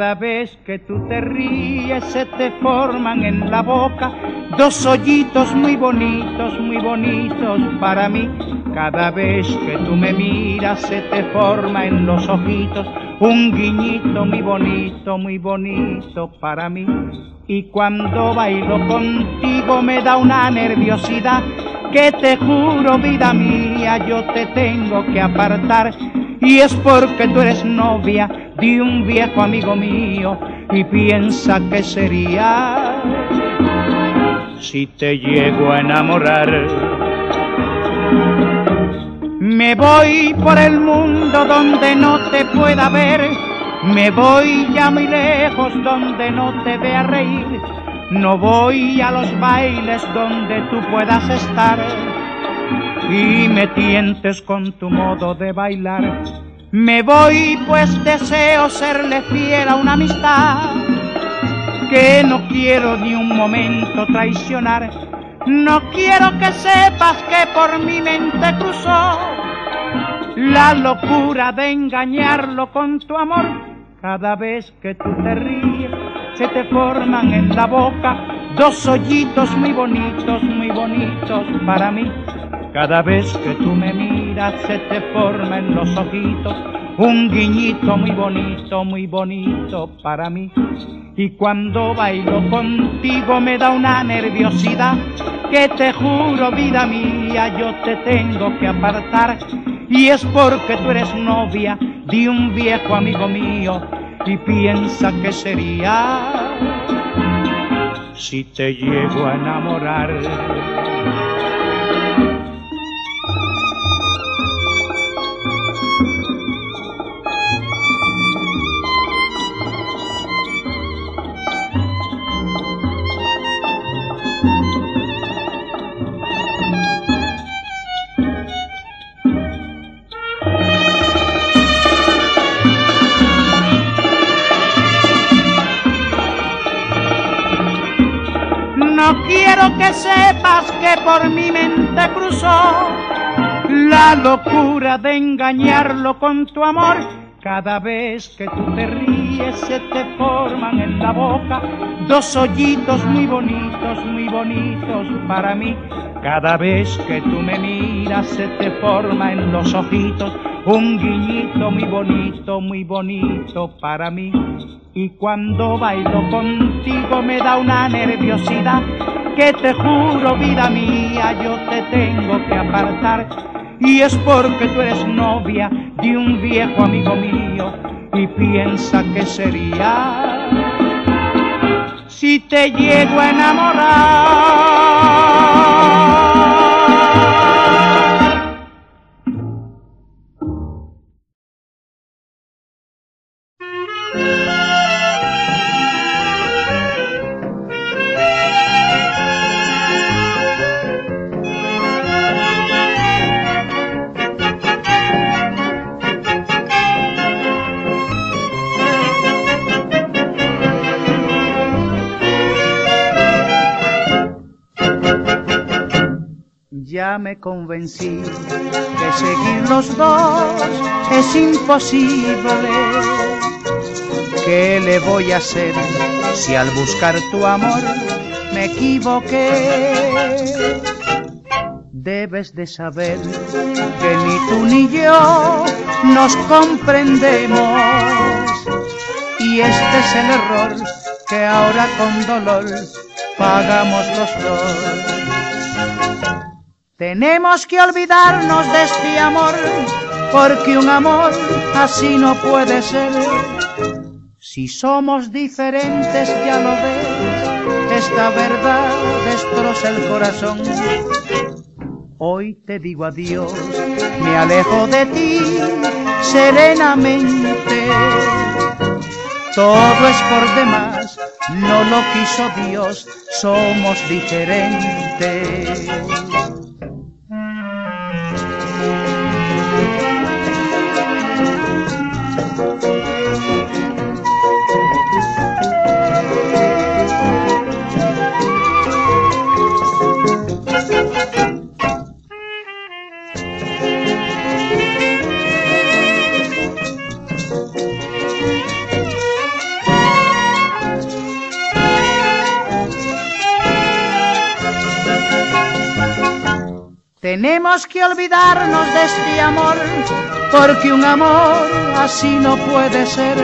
Cada vez que tú te ríes se te forman en la boca dos hoyitos muy bonitos, muy bonitos para mí. Cada vez que tú me miras se te forma en los ojitos un guiñito muy bonito, muy bonito para mí. Y cuando bailo contigo me da una nerviosidad que te juro, vida mía, yo te tengo que apartar. Y es porque tú eres novia de un viejo amigo mío y piensa que sería. Si te llego a enamorar. Me voy por el mundo donde no te pueda ver, me voy ya muy lejos donde no te vea reír, no voy a los bailes donde tú puedas estar y me tientes con tu modo de bailar. Me voy pues deseo serle fiel a una amistad que no quiero ni un momento traicionar. No quiero que sepas que por mi mente cruzó la locura de engañarlo con tu amor. Cada vez que tú te ríes, se te forman en la boca dos hoyitos muy bonitos, muy bonitos para mí. Cada vez que tú me miras, se te forma en los ojitos un guiñito muy bonito, muy bonito para mí. Y cuando bailo contigo me da una nerviosidad que te juro, vida mía, yo te tengo que apartar. Y es porque tú eres novia de un viejo amigo mío y piensa que sería si te llego a enamorar. Por mi mente cruzó la locura de engañarlo con tu amor. Cada vez que tú te ríes se te forman en la boca dos hoyitos muy bonitos, muy bonitos para mí. Cada vez que tú me miras se te forma en los ojitos un guiñito muy bonito, muy bonito para mí. Y cuando bailo contigo me da una nerviosidad que te juro, vida mía, yo te tengo que apartar. Y es porque tú eres novia de un viejo amigo mío y piensa que sería si te llego a enamorar. Me convencí que seguir los dos es imposible. ¿Qué le voy a hacer si al buscar tu amor me equivoqué? Debes de saber que ni tú ni yo nos comprendemos y este es el error que ahora con dolor pagamos los dos. Tenemos que olvidarnos de este amor, porque un amor así no puede ser. Si somos diferentes, ya lo ves, esta verdad destroza el corazón. Hoy te digo adiós, me alejo de ti serenamente. Todo es por demás, no lo quiso Dios, somos diferentes. Tenemos que olvidarnos de este amor, porque un amor así no puede ser.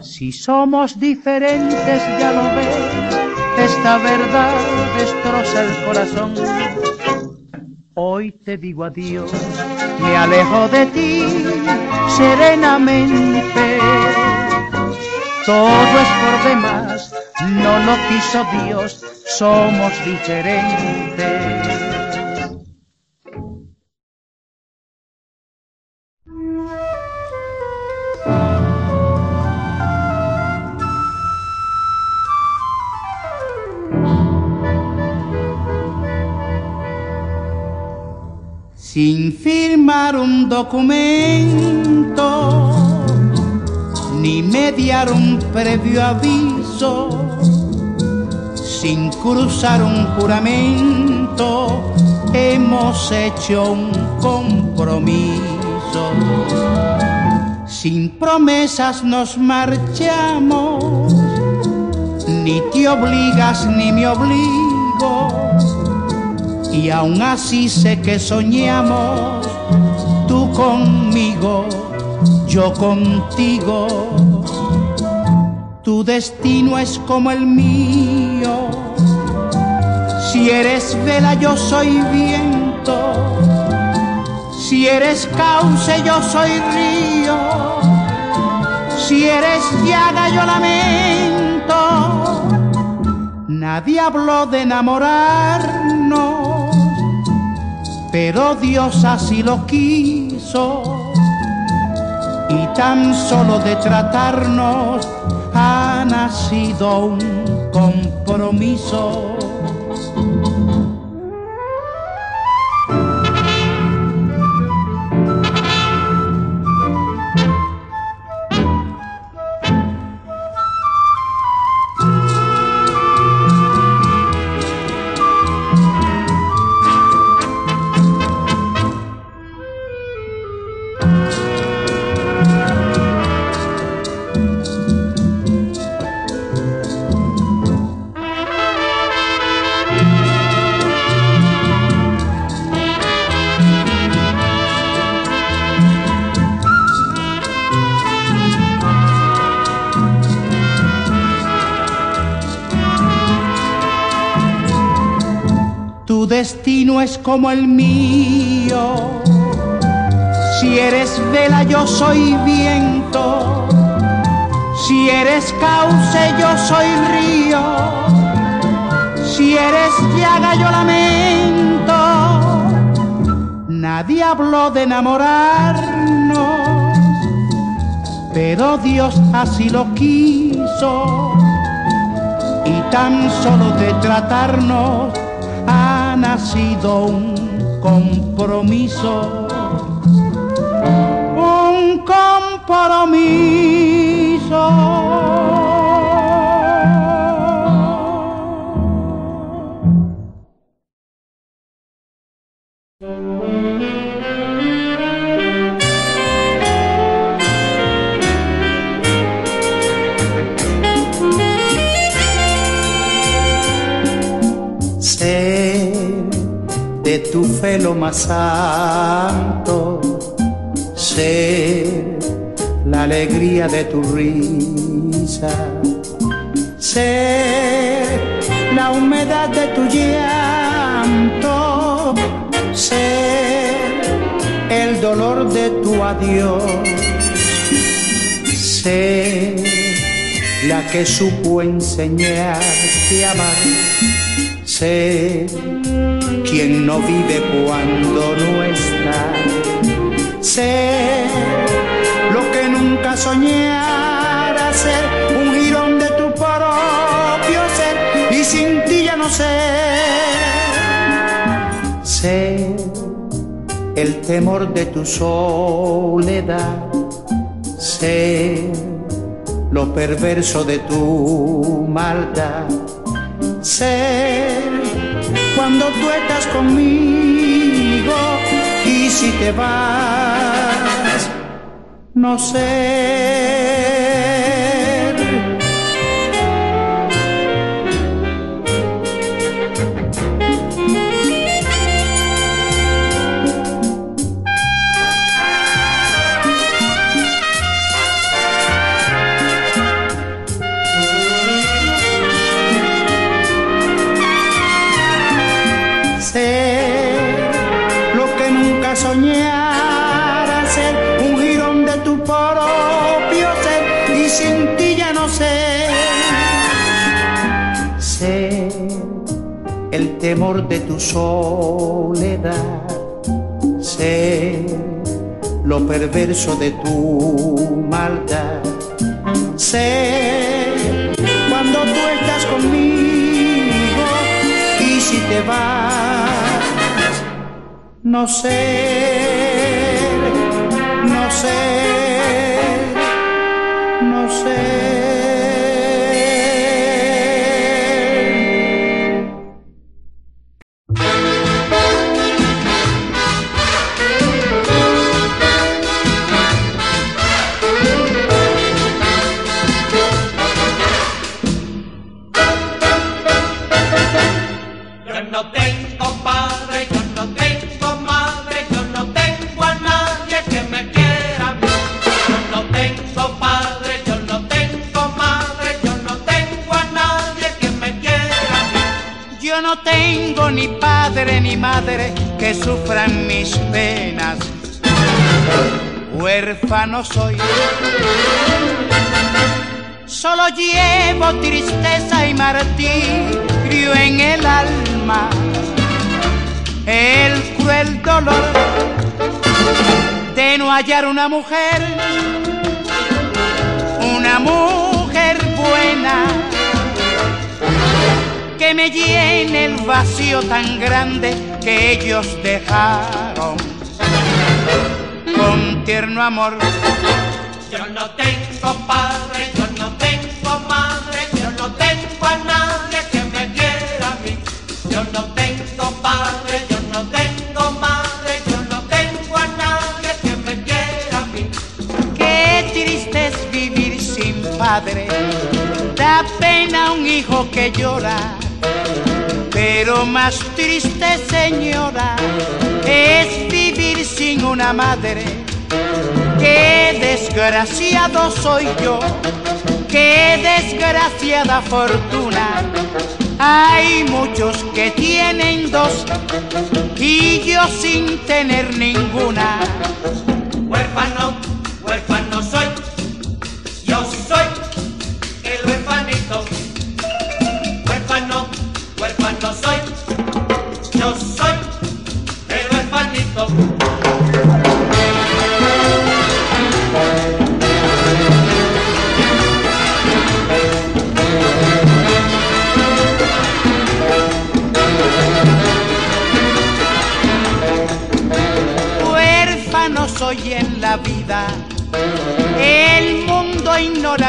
Si somos diferentes, ya lo ves, esta verdad destroza el corazón. Hoy te digo adiós, me alejo de ti serenamente. Todo es por demás, no lo quiso Dios, somos diferentes. Documento ni mediar un previo aviso, sin cruzar un juramento, hemos hecho un compromiso. Sin promesas nos marchamos, ni te obligas ni me obligo y aún así sé que soñamos, conmigo, yo contigo. Tu destino es como el mío. Si eres vela, yo soy viento. Si eres cauce, yo soy río. Si eres llaga, yo lamento. Nadie habló de enamorarnos pero Dios así lo quiso y tan solo de tratarnos ha nacido un compromiso. Destino es como el mío. Si eres vela, yo soy viento. Si eres cauce, yo soy río. Si eres llaga, yo lamento. Nadie habló de enamorarnos, pero Dios así lo quiso. Y tan solo de tratarnos nacido un compromiso, un compromiso. Tu pelo más santo, ser la alegría de tu risa, ser la humedad de tu llanto, ser el dolor de tu adiós, ser la que supo enseñarte a amar, ser quien no vive cuando no está. Sé lo que nunca soñara ser, un girón de tu propio ser, y sin ti ya no sé. Sé el temor de tu soledad, sé lo perverso de tu maldad, sé cuando tú estás conmigo y si te vas, no sé. El temor de tu soledad, sé lo perverso de tu maldad, sé cuando tú estás conmigo y si te vas, no sé, no sé, no sé. Que sufran mis penas. Huérfano soy, solo llevo tristeza y martirio en el alma, el cruel dolor de no hallar una mujer, una mujer buena que me llene el vacío tan grande que ellos dejaron con tierno amor. Yo no tengo padre, yo no tengo madre, yo no tengo a nadie que me quiera a mí. Yo no tengo padre, yo no tengo madre, yo no tengo a nadie que me quiera a mí. Qué triste es vivir sin padre, da pena un hijo que llora pero más triste, señora, es vivir sin una madre. Qué desgraciado soy yo, qué desgraciada fortuna. Hay muchos que tienen dos y yo sin tener ninguna. Huérfano, huérfano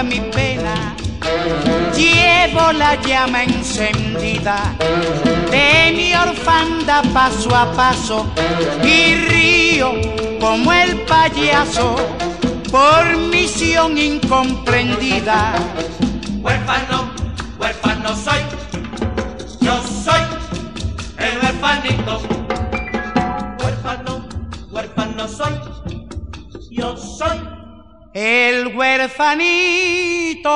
mi pena Llevo la llama encendida de mi orfanda paso a paso y río como el payaso por misión incomprendida. Huérfano, huérfano soy, yo soy el huérfanito. Huérfano, huérfano soy, yo soy el huerfanito.